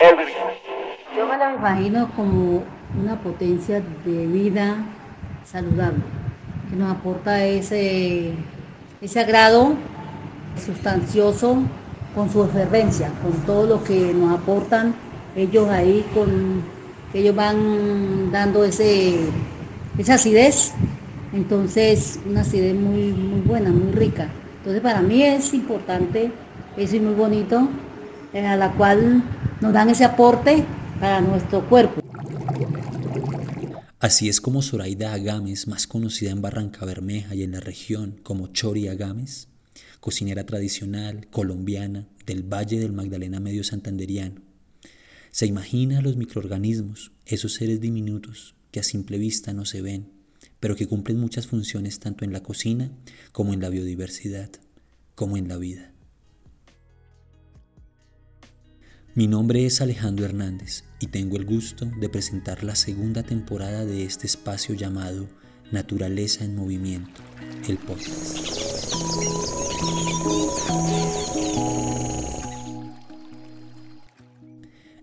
Yo me la imagino como una potencia de vida saludable, que nos aporta ese, ese agrado sustancioso con su efervencia, con todo lo que nos aportan ellos ahí, con ellos van dando ese, esa acidez, entonces una acidez muy, muy buena, muy rica. Entonces para mí es importante, eso y muy bonito, a la cual nos dan ese aporte para nuestro cuerpo. Así es como Zoraida Agames, más conocida en Barranca Bermeja y en la región como Chori Agames, cocinera tradicional colombiana del Valle del Magdalena Medio Santanderiano, se imagina los microorganismos, esos seres diminutos que a simple vista no se ven, pero que cumplen muchas funciones tanto en la cocina como en la biodiversidad, como en la vida. Mi nombre es Alejandro Hernández y tengo el gusto de presentar la segunda temporada de este espacio llamado Naturaleza en Movimiento, el podcast.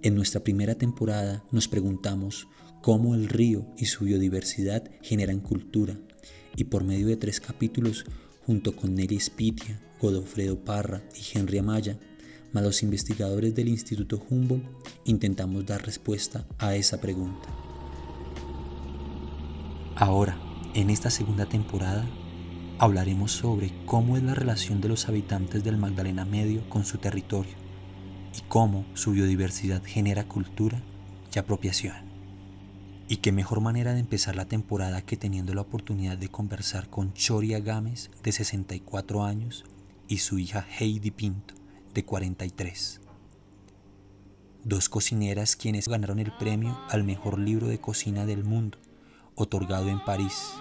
En nuestra primera temporada nos preguntamos cómo el río y su biodiversidad generan cultura y por medio de tres capítulos, junto con Nelly Spitia, Godofredo Parra y Henry Amaya, más los investigadores del Instituto Humboldt intentamos dar respuesta a esa pregunta. Ahora, en esta segunda temporada, hablaremos sobre cómo es la relación de los habitantes del Magdalena Medio con su territorio y cómo su biodiversidad genera cultura y apropiación. Y qué mejor manera de empezar la temporada que teniendo la oportunidad de conversar con Choria Gámez, de 64 años, y su hija Heidi Pinto, de 43. Dos cocineras quienes ganaron el premio al mejor libro de cocina del mundo, otorgado en París.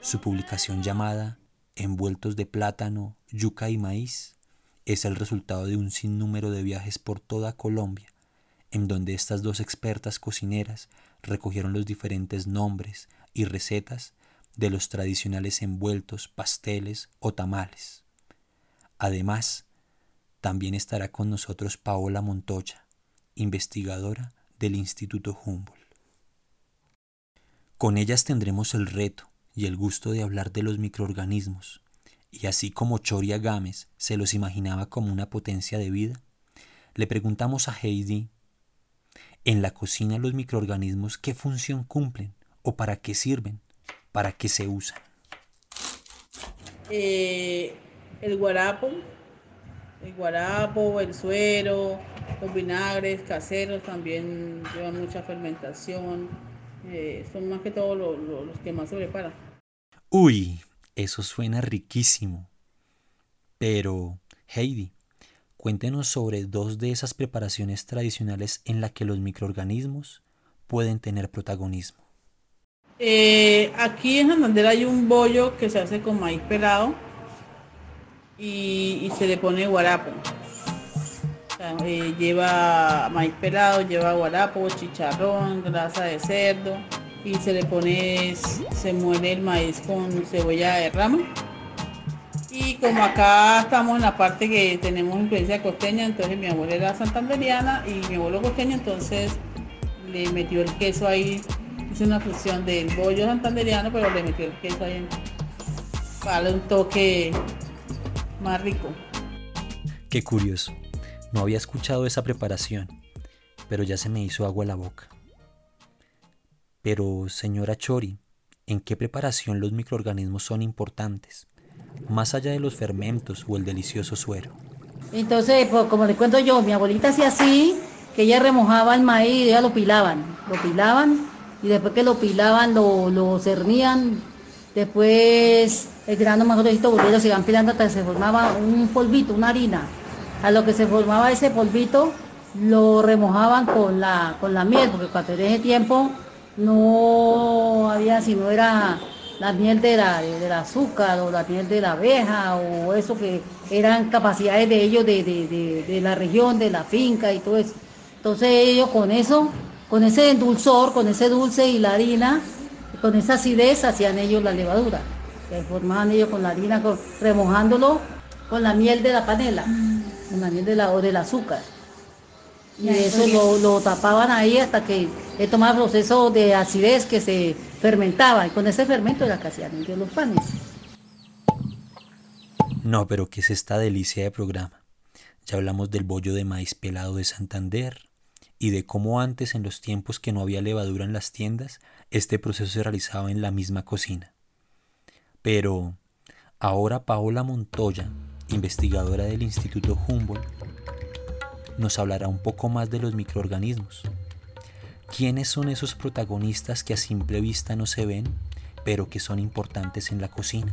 Su publicación llamada Envueltos de plátano, yuca y maíz es el resultado de un sinnúmero de viajes por toda Colombia, en donde estas dos expertas cocineras recogieron los diferentes nombres y recetas de los tradicionales envueltos, pasteles o tamales. Además, también estará con nosotros Paola Montoya, investigadora del Instituto Humboldt. Con ellas tendremos el reto y el gusto de hablar de los microorganismos, y así como Choria Gámez se los imaginaba como una potencia de vida, le preguntamos a Heidi, ¿en la cocina los microorganismos qué función cumplen o para qué sirven, para qué se usan? Eh, el guarapo el guarapo, el suero, los vinagres caseros también llevan mucha fermentación. Eh, son más que todo los que más se preparan. Uy, eso suena riquísimo. Pero, Heidi, cuéntenos sobre dos de esas preparaciones tradicionales en las que los microorganismos pueden tener protagonismo. Eh, aquí en Santander hay un bollo que se hace con maíz pelado y, se le pone guarapo. Eh, lleva maíz pelado, lleva guarapo, chicharrón, grasa de cerdo y se le pone, se muele el maíz con cebolla de rama. Y como acá estamos en la parte que tenemos influencia costeña, entonces mi abuela era santanderiana y mi abuelo costeño, entonces le metió el queso ahí, hizo una fusión del bollo santanderiano, pero le metió el queso ahí para un toque más rico. Qué curioso. No había escuchado esa preparación, pero ya se me hizo agua la boca. Pero, señora Chori, ¿en qué preparación los microorganismos son importantes? Más allá de los fermentos o el delicioso suero. Entonces, pues, como le cuento yo, mi abuelita hacía así, que ella remojaba el maíz y ella lo pilaban. Lo pilaban y después que lo pilaban lo, lo cernían. Después el grano más gruesito volviendo, se iban pilando hasta que se formaba un polvito, una harina. A lo que se formaba ese polvito, lo remojaban con la, con la miel, porque cuando en ese tiempo no había, si no era la miel de la, del azúcar o la miel de la abeja o eso que eran capacidades de ellos de, de, la región, de la finca y todo eso. Entonces ellos con eso, con ese dulzor, con ese dulce y la harina, con esa acidez hacían ellos la levadura que formaban ellos con la harina, remojándolo con la miel de la panela, con la miel de la, o del azúcar. Y eso lo, lo, tapaban ahí hasta que él tomaba el proceso de acidez que se fermentaba. Y con ese fermento era que hacían los panes. No, pero ¿qué es esta delicia de programa? Ya hablamos del bollo de maíz pelado de Santander y de cómo antes, en los tiempos que no había levadura en las tiendas, este proceso se realizaba en la misma cocina. Pero ahora Paola Montoya, investigadora del Instituto Humboldt, nos hablará un poco más de los microorganismos. ¿Quiénes son esos protagonistas que a simple vista no se ven, pero que son importantes en la cocina?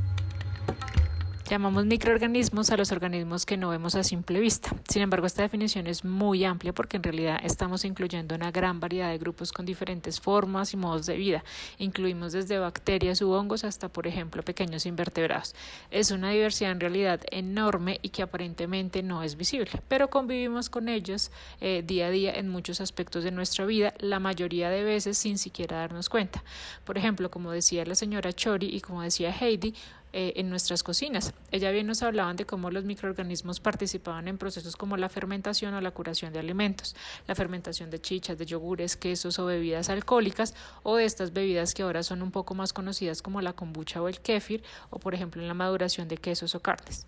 Llamamos microorganismos a los organismos que no vemos a simple vista. Sin embargo, esta definición es muy amplia porque en realidad estamos incluyendo una gran variedad de grupos con diferentes formas y modos de vida. Incluimos desde bacterias u hongos hasta, por ejemplo, pequeños invertebrados. Es una diversidad en realidad enorme y que aparentemente no es visible, pero convivimos con ellos eh, día a día en muchos aspectos de nuestra vida, la mayoría de veces sin siquiera darnos cuenta. Por ejemplo, como decía la señora Chori y como decía Heidi, eh, en nuestras cocinas. Ella bien nos hablaban de cómo los microorganismos participaban en procesos como la fermentación o la curación de alimentos, la fermentación de chichas, de yogures, quesos o bebidas alcohólicas o de estas bebidas que ahora son un poco más conocidas como la kombucha o el kéfir o por ejemplo en la maduración de quesos o carnes.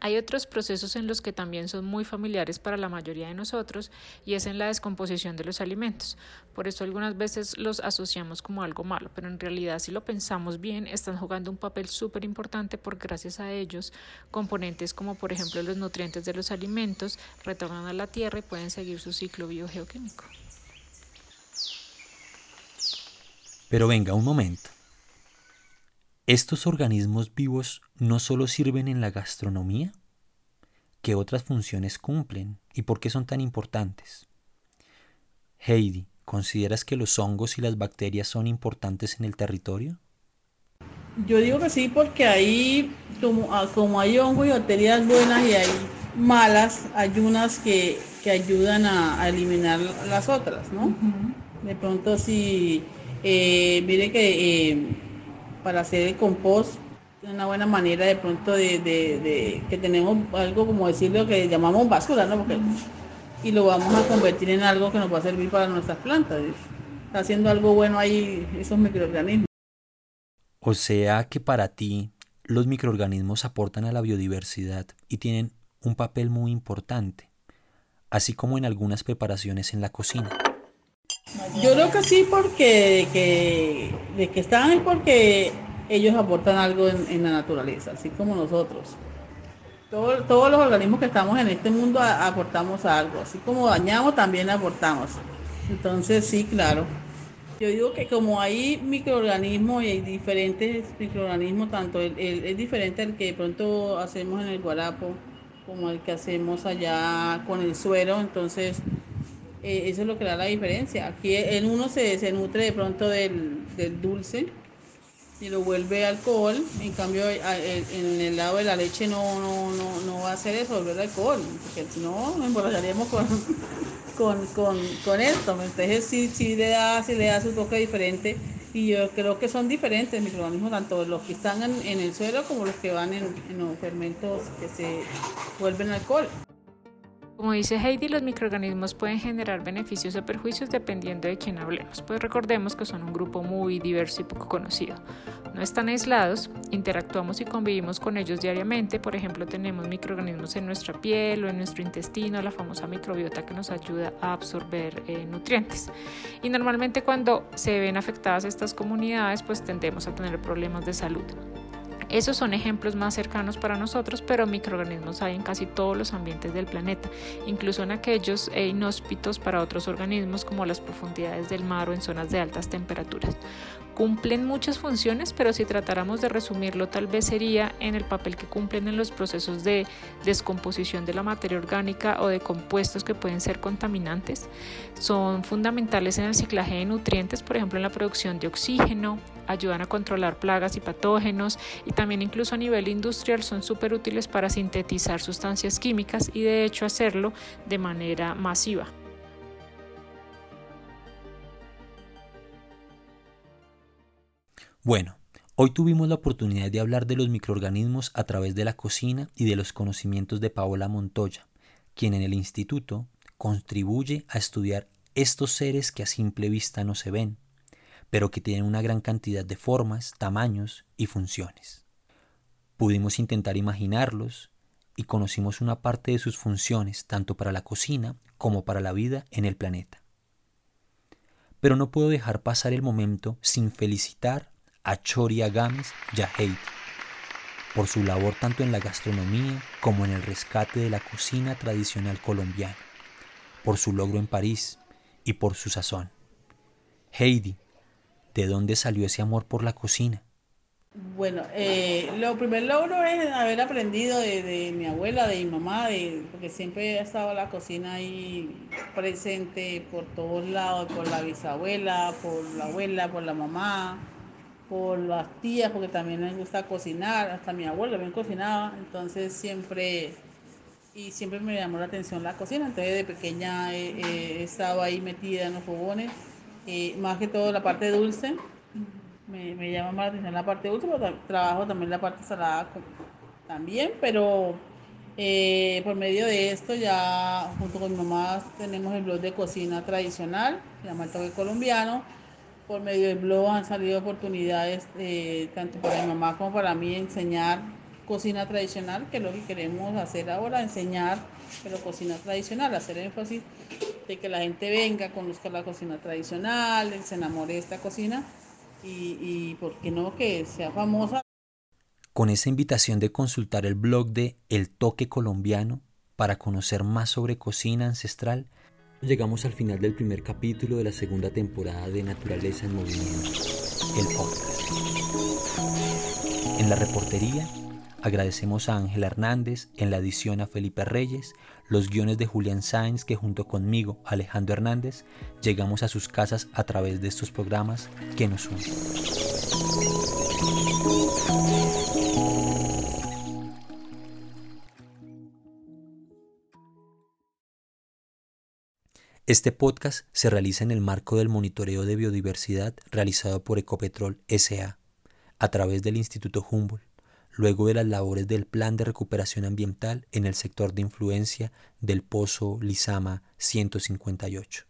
Hay otros procesos en los que también son muy familiares para la mayoría de nosotros y es en la descomposición de los alimentos. Por eso algunas veces los asociamos como algo malo, pero en realidad si lo pensamos bien están jugando un papel súper importante porque gracias a ellos componentes como por ejemplo los nutrientes de los alimentos retornan a la tierra y pueden seguir su ciclo biogeoquímico. Pero venga un momento. ¿Estos organismos vivos no solo sirven en la gastronomía? ¿Qué otras funciones cumplen y por qué son tan importantes? Heidi, ¿consideras que los hongos y las bacterias son importantes en el territorio? Yo digo que sí porque ahí, como, ah, como hay hongos y bacterias buenas y hay malas, hay unas que, ayudan a, eliminar las otras, ¿no? De pronto si, eh, mire que... Eh, para hacer el compost una buena manera de pronto de, que tenemos algo como decirlo que llamamos basura, ¿no? Porque, y lo vamos a convertir en algo que nos va a servir para nuestras plantas. Está haciendo algo bueno ahí esos microorganismos. O sea que para ti los microorganismos aportan a la biodiversidad y tienen un papel muy importante, así como en algunas preparaciones en la cocina. Yo creo que sí, porque que, de que están es porque ellos aportan algo en, la naturaleza, así como nosotros. todos los organismos que estamos en este mundo aportamos algo, así como dañamos también aportamos. Entonces sí, claro. Yo digo que como hay microorganismos y hay diferentes microorganismos, tanto el, es diferente el que de pronto hacemos en el guarapo como el que hacemos allá con el suero, entonces eh, eso es lo que da la diferencia. Aquí en uno se, se nutre de pronto del, dulce y lo vuelve alcohol, en cambio en el lado de la leche no, no, no, va a ser eso, volver alcohol, porque si no nos emborracharíamos con, con, con, con, esto. Entonces sí, sí, le da, sí le da su toque diferente y yo creo que son diferentes microorganismos, tanto los que están en, el suelo como los que van en, en los fermentos que se vuelven alcohol. Como dice Heidi, los microorganismos pueden generar beneficios o perjuicios dependiendo de quién hablemos, pues recordemos que son un grupo muy diverso y poco conocido. No están aislados, interactuamos y convivimos con ellos diariamente, por ejemplo tenemos microorganismos en nuestra piel o en nuestro intestino, la famosa microbiota que nos ayuda a absorber eh, nutrientes. Y normalmente cuando se ven afectadas estas comunidades pues tendemos a tener problemas de salud. Esos son ejemplos más cercanos para nosotros, pero microorganismos hay en casi todos los ambientes del planeta, incluso en aquellos e inhóspitos para otros organismos como las profundidades del mar o en zonas de altas temperaturas cumplen muchas funciones, pero si tratáramos de resumirlo, tal vez sería en el papel que cumplen en los procesos de descomposición de la materia orgánica o de compuestos que pueden ser contaminantes. Son fundamentales en el ciclaje de nutrientes, por ejemplo, en la producción de oxígeno, ayudan a controlar plagas y patógenos y también incluso a nivel industrial son súper útiles para sintetizar sustancias químicas y de hecho hacerlo de manera masiva. Bueno, hoy tuvimos la oportunidad de hablar de los microorganismos a través de la cocina y de los conocimientos de Paola Montoya, quien en el instituto contribuye a estudiar estos seres que a simple vista no se ven, pero que tienen una gran cantidad de formas, tamaños y funciones. Pudimos intentar imaginarlos y conocimos una parte de sus funciones tanto para la cocina como para la vida en el planeta. Pero no puedo dejar pasar el momento sin felicitar a Chori Agames y a Heidi por su labor tanto en la gastronomía como en el rescate de la cocina tradicional colombiana, por su logro en París y por su sazón. Heidi, ¿de dónde salió ese amor por la cocina? Bueno, eh, lo primer logro es haber aprendido de, mi abuela, de mi mamá, de, porque siempre ha estado la cocina ahí presente por todos lados, por la bisabuela, por la abuela, por la mamá, por las tías, porque también les gusta cocinar, hasta mi abuela también cocinaba, entonces siempre, y siempre me llamó la atención la cocina, entonces de pequeña he, estado ahí metida en los fogones, eh, más que todo la parte dulce me, llama más la atención la parte dulce, pero trabajo también la parte salada también, pero eh, por medio de esto ya junto con mi mamá tenemos el blog de cocina tradicional, se llama el toque colombiano. Por medio del blog han salido oportunidades eh, tanto para mi mamá como para mí enseñar cocina tradicional, que es lo que queremos hacer ahora, enseñar, pero cocina tradicional, hacer énfasis de que la gente venga, conozca la cocina tradicional, se enamore de esta cocina y, y por qué no que sea famosa. Con esa invitación de consultar el blog de El Toque Colombiano para conocer más sobre cocina ancestral, llegamos al final del primer capítulo de la segunda temporada de Naturaleza en Movimiento, el podcast. En la reportería agradecemos a Ángela Hernández, en la edición a Felipe Reyes, los guiones de Julián Sáenz que junto conmigo, Alejandro Hernández, llegamos a sus casas a través de estos programas que nos unen. Este podcast se realiza en el marco del monitoreo de biodiversidad realizado por Ecopetrol SA a través del Instituto Humboldt, luego de las labores del Plan de Recuperación Ambiental en el sector de influencia del Pozo Lizama 158.